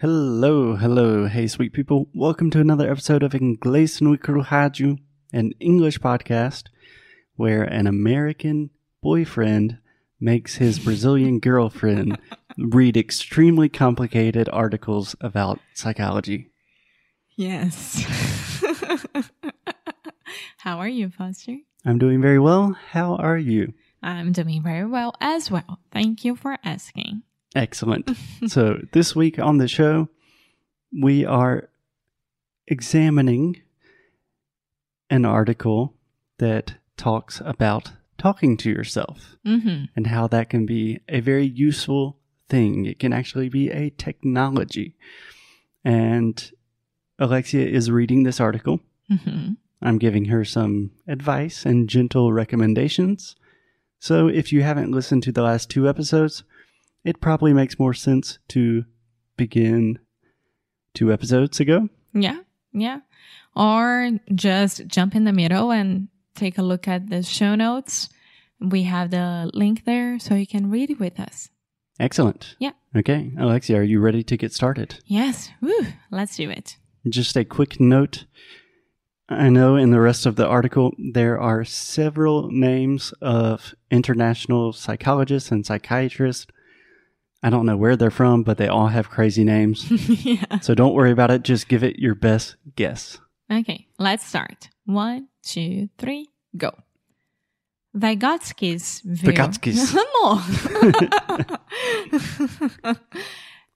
Hello, hello, hey sweet people. Welcome to another episode of Inglês no Rádio, an English podcast where an American boyfriend makes his Brazilian girlfriend read extremely complicated articles about psychology. Yes. How are you, Foster? I'm doing very well. How are you? I'm doing very well as well. Thank you for asking. Excellent. so, this week on the show, we are examining an article that talks about talking to yourself Mm-hmm. and how that can be a very useful thing. It can actually be a technology. And Alexia is reading this article. Mm-hmm. I'm giving her some advice and gentle recommendations. So if you haven't listened to the last two episodes, it probably makes more sense to begin two episodes ago. Yeah, yeah. Or just jump in the middle and take a look at the show notes. We have the link there so you can read it with us. Excellent. Yeah. Okay, Alexia, are you ready to get started? Yes. Woo. Let's do it. Just a quick note. I know in the rest of the article there are several names of international psychologists and psychiatrists. I don't know where they're from, but they all have crazy names. yeah. So don't worry about it. Just give it your best guess. Okay, let's start. One, two, three, go. Vygotsky's view. Vygotsky's. no.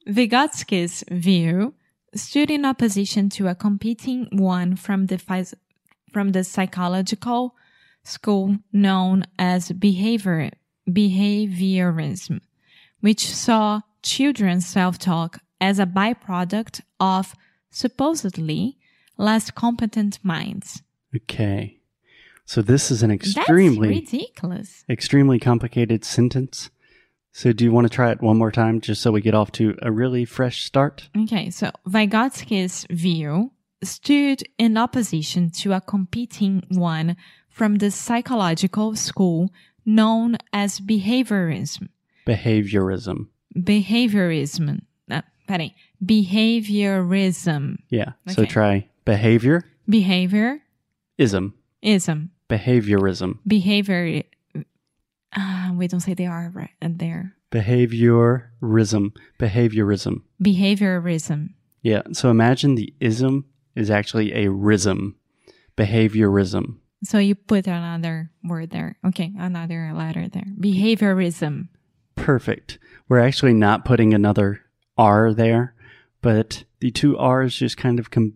Vygotsky's view stood in opposition to a competing one from the phys- from the psychological school known as behavior behaviorism, which saw children's self-talk as a byproduct of supposedly less competent minds. Okay. So this is an extremely, That's ridiculous. extremely complicated sentence. So do you want to try it one more time just so we get off to a really fresh start? Okay, so Vygotsky's view stood in opposition to a competing one from the psychological school known as behaviorism. Behaviorism. Behaviorism. Uh, peraí. Behaviorism. Yeah. So try behavior Behaviorism. ism. Ism. Behaviorism. Behavior. Uh, we don't say they are right and there. Behaviorism. Behaviorism. Behaviorism. Yeah. So imagine the ism is actually a rhythm. Behaviorism. So you put another word there. Okay, another letter there. Behaviorism. Perfect. We're actually not putting another R there, but the two R's just kind of com-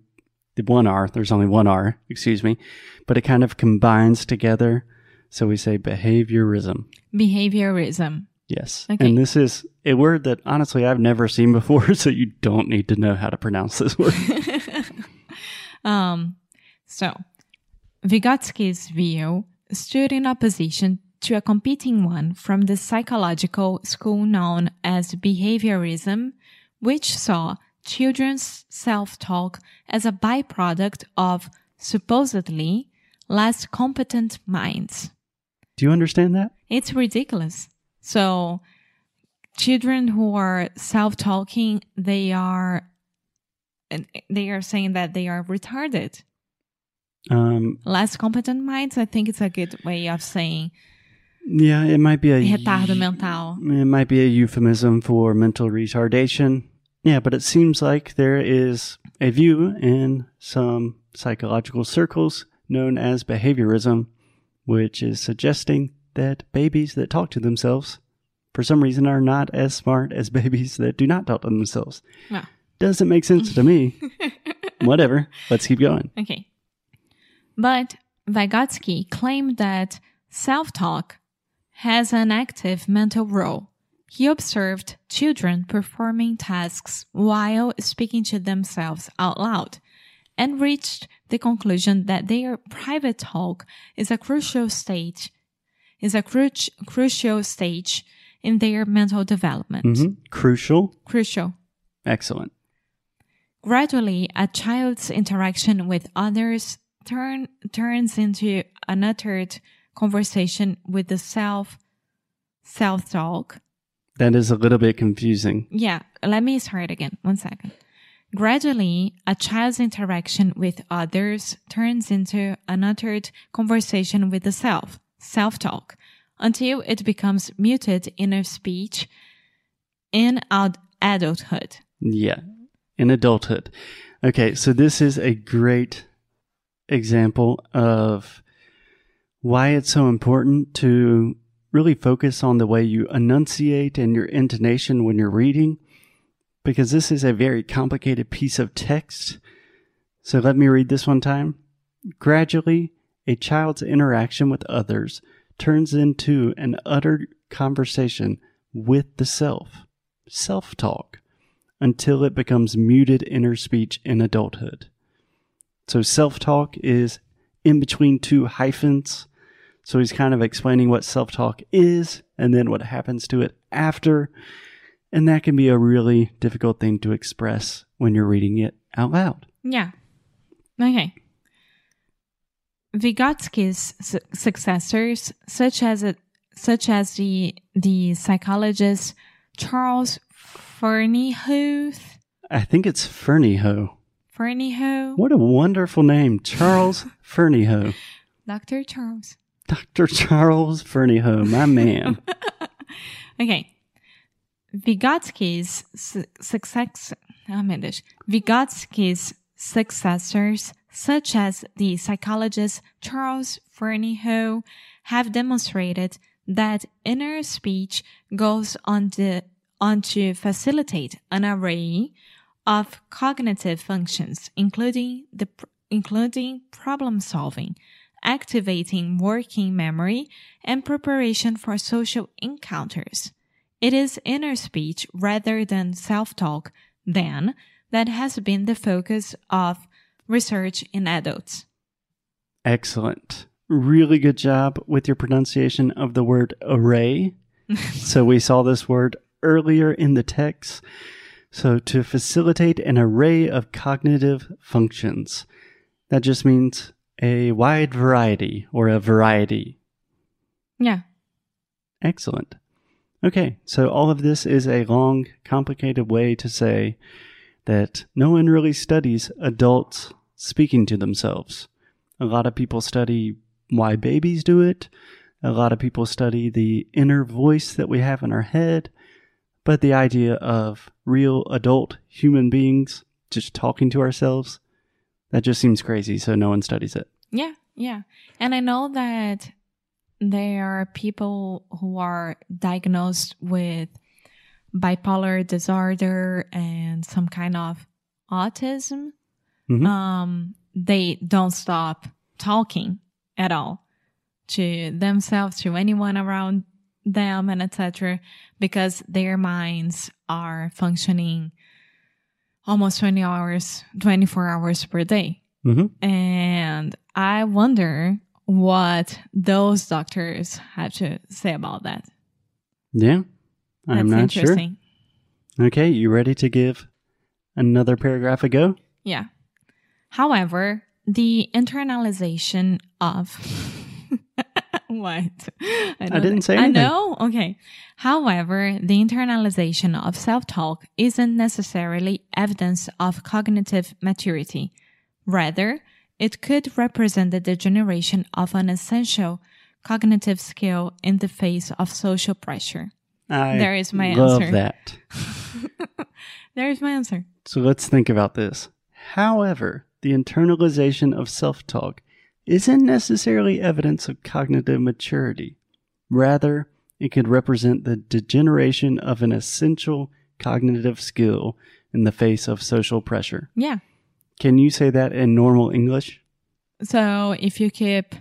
the one R, there's only one R, excuse me, but it kind of combines together. So we say behaviorism. Behaviorism. Yes. Okay. And this is a word that honestly I've never seen before, so you don't need to know how to pronounce this word. Um, so, Vygotsky's view stood in opposition to a competing one from the psychological school known as behaviorism, which saw children's self-talk as a byproduct of supposedly less competent minds. Do you understand that? It's ridiculous. So, children who are self-talking, they are, and they are saying that they are retarded. Um, Less competent minds, I think it's a good way of saying yeah, it might be a retardo mental. It might be a euphemism for mental retardation. Yeah, but it seems like there is a view in some psychological circles known as behaviorism, which is suggesting that babies that talk to themselves, for some reason, are not as smart as babies that do not talk to themselves. Well, Doesn't make sense to me. Whatever. Let's keep going. okay. But Vygotsky claimed that self-talk has an active mental role. He observed children performing tasks while speaking to themselves out loud and reached the conclusion that their private talk is a crucial stage is a cru- crucial stage in their mental development. Mhm. Crucial. Crucial. Excellent. Gradually, a child's interaction with others turn, turns into an uttered conversation with the self self talk That is a little bit confusing. Yeah, let me start again. One second. Gradually, a child's interaction with others turns into an uttered conversation with the self, self talk, until it becomes muted inner speech in ad- adulthood. Yeah, in adulthood. Okay, so this is a great example of why it's so important to really focus on the way you enunciate and your intonation when you're reading, because this is a very complicated piece of text. So let me read this one time. Gradually, a child's interaction with others turns into an uttered conversation with the self, self talk, until it becomes muted inner speech in adulthood. So self talk is in between two hyphens. So he's kind of explaining what self talk is and then what happens to it after. And that can be a really difficult thing to express when you're reading it out loud. Yeah. Okay. Vygotsky's su- successors, such as a, such as the the psychologist Charles Fernyhough, I think it's Fernieho. Fernyhough, What a wonderful name, Charles Fernieho. Dr. Charles. Dr. Charles Fernieho, my man. Okay. Vygotsky's su- success, meu Deus. Vygotsky's successors, such as the psychologist Charles Fernyhough, have demonstrated that inner speech goes on, the, on to facilitate an array of cognitive functions, including the including problem solving, activating working memory, and preparation for social encounters. It is inner speech rather than self-talk then that has been the focus of research in adults. Excellent. Really good job with your pronunciation of the word array. so we saw this word earlier in the text. So to facilitate an array of cognitive functions, that just means a wide variety or a variety. Yeah. Excellent. Okay, so all of this is a long, complicated way to say that no one really studies adults speaking to themselves. A lot of people study why babies do it. A lot of people study the inner voice that we have in our head. But the idea of real adult human beings just talking to ourselves, that just seems crazy, so no one studies it. Yeah, yeah. And I know that there are people who are diagnosed with bipolar disorder and some kind of autism. Mhm. Um, they don't stop talking at all to themselves, to anyone around them, and etc., because their minds are functioning almost 20 hours, 24 hours per day. hmm And I wonder what those doctors have to say about that. Yeah, I'm That's not sure. Okay, you ready to give another paragraph a go? Yeah. However, the internalization of what? I, know didn't that- say I know. Okay. However, the internalization of self-talk isn't necessarily evidence of cognitive maturity. Rather, it could represent the degeneration of an essential cognitive skill in the face of social pressure. I There is my love answer. that. There's my answer. So let's think about this. However, the internalization of self talk isn't necessarily evidence of cognitive maturity. Rather, it could represent the degeneration of an essential cognitive skill in the face of social pressure. Yeah. Can you say that in normal English? So if you keep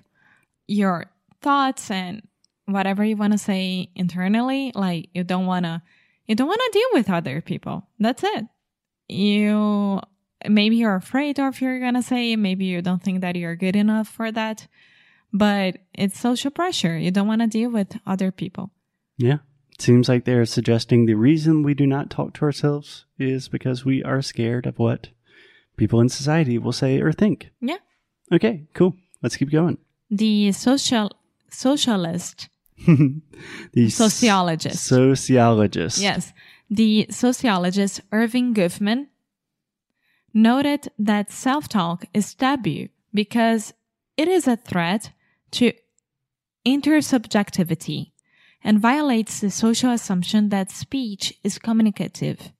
your thoughts and whatever you want to say internally, like you don't want to, you don't want to deal with other people. That's it. You, maybe you're afraid of you're going to say, maybe you don't think that you're good enough for that, but it's social pressure. You don't want to deal with other people. Yeah. It seems like they're suggesting the reason we do not talk to ourselves is because we are scared of what people in society will say or think. Yeah. Okay, cool. Let's keep going. The social, socialist the Sociologist. Sociologist. Yes. The sociologist Erving Goffman noted that self talk is taboo because it is a threat to intersubjectivity and violates the social assumption that speech is communicative.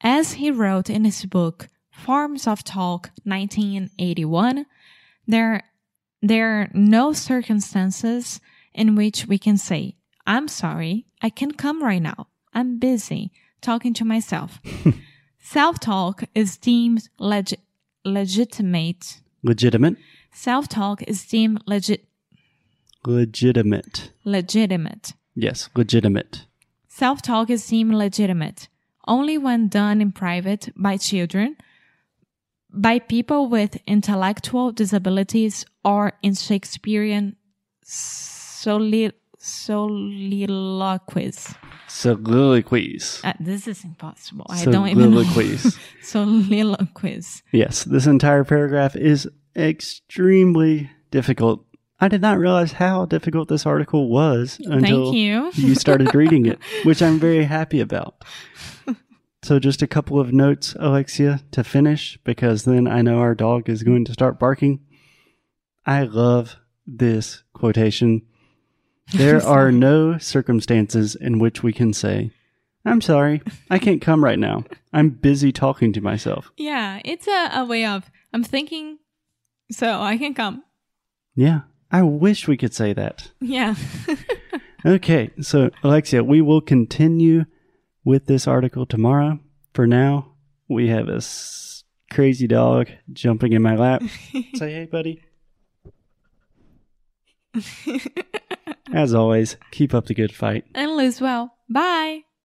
As he wrote in his book, Forms of Talk, 1981, there, there are no circumstances in which we can say, I'm sorry, I can't come right now. I'm busy talking to myself. Self talk is deemed leg- legitimate. Legitimate. Self talk is deemed legit- Legitimate. legitimate. Yes, legitimate. Self talk is deemed legitimate only when done in private by children, by people with intellectual disabilities, or in Shakespearean soli- soliloquies. Soliloquies. Uh, this is impossible. I don't even know. Soliloquies. Soliloquies. yes, this entire paragraph is extremely difficult. I did not realize how difficult this article was until Thank you. you started reading it, which I'm very happy about. So, just a couple of notes, Alexia, to finish, because then I know our dog is going to start barking. I love this quotation. There are no circumstances in which we can say, I'm sorry, I can't come right now. I'm busy talking to myself. Yeah, it's a, a way of I'm thinking, so I can come. Yeah, I wish we could say that. Yeah. Okay, so Alexia, we will continue with this article tomorrow. For now, we have a s- crazy dog jumping in my lap. Say hey, buddy. As always, keep up the good fight. and lose well. Bye.